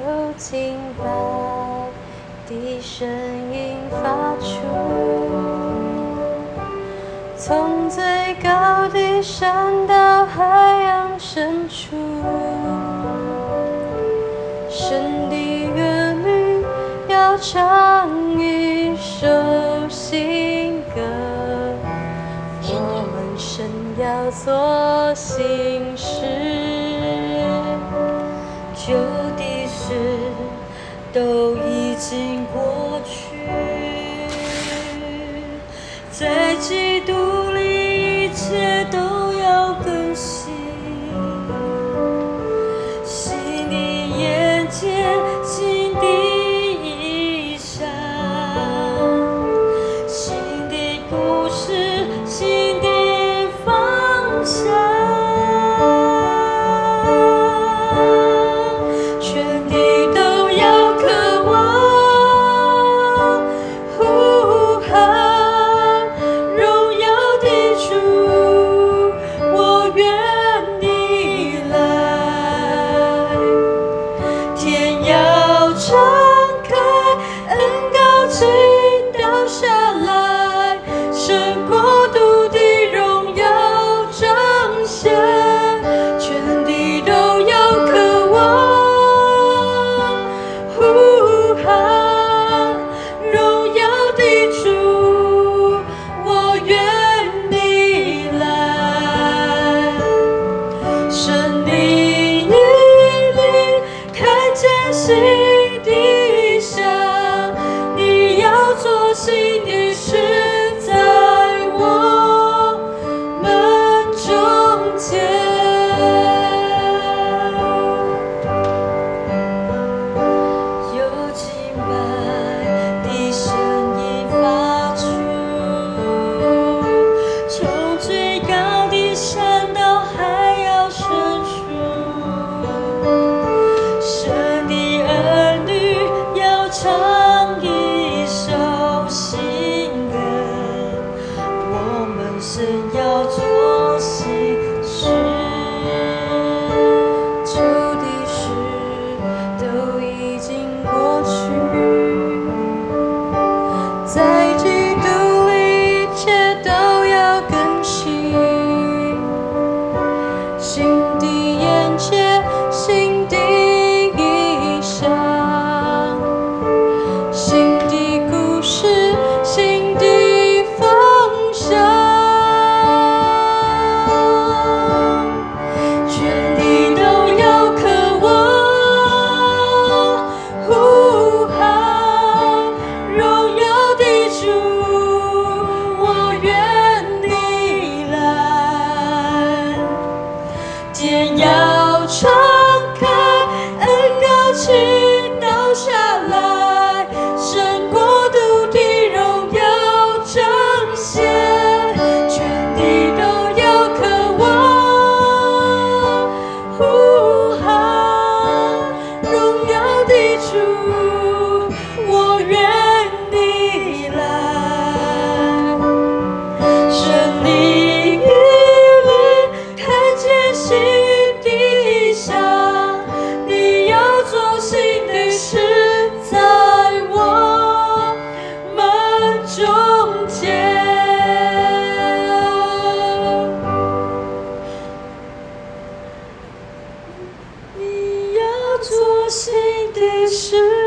有听白，低声音发出，从最高的山到海洋深处，神的儿女要唱一首新歌，我们神要做新事，就。事都已经过去在记忆看，荣耀的主，我愿你来。神，你眼里看见心的下，你要做新。是要主，我愿你来，顺你一，看见新地下，你要做新的事，在我们中间。你要做新。的时。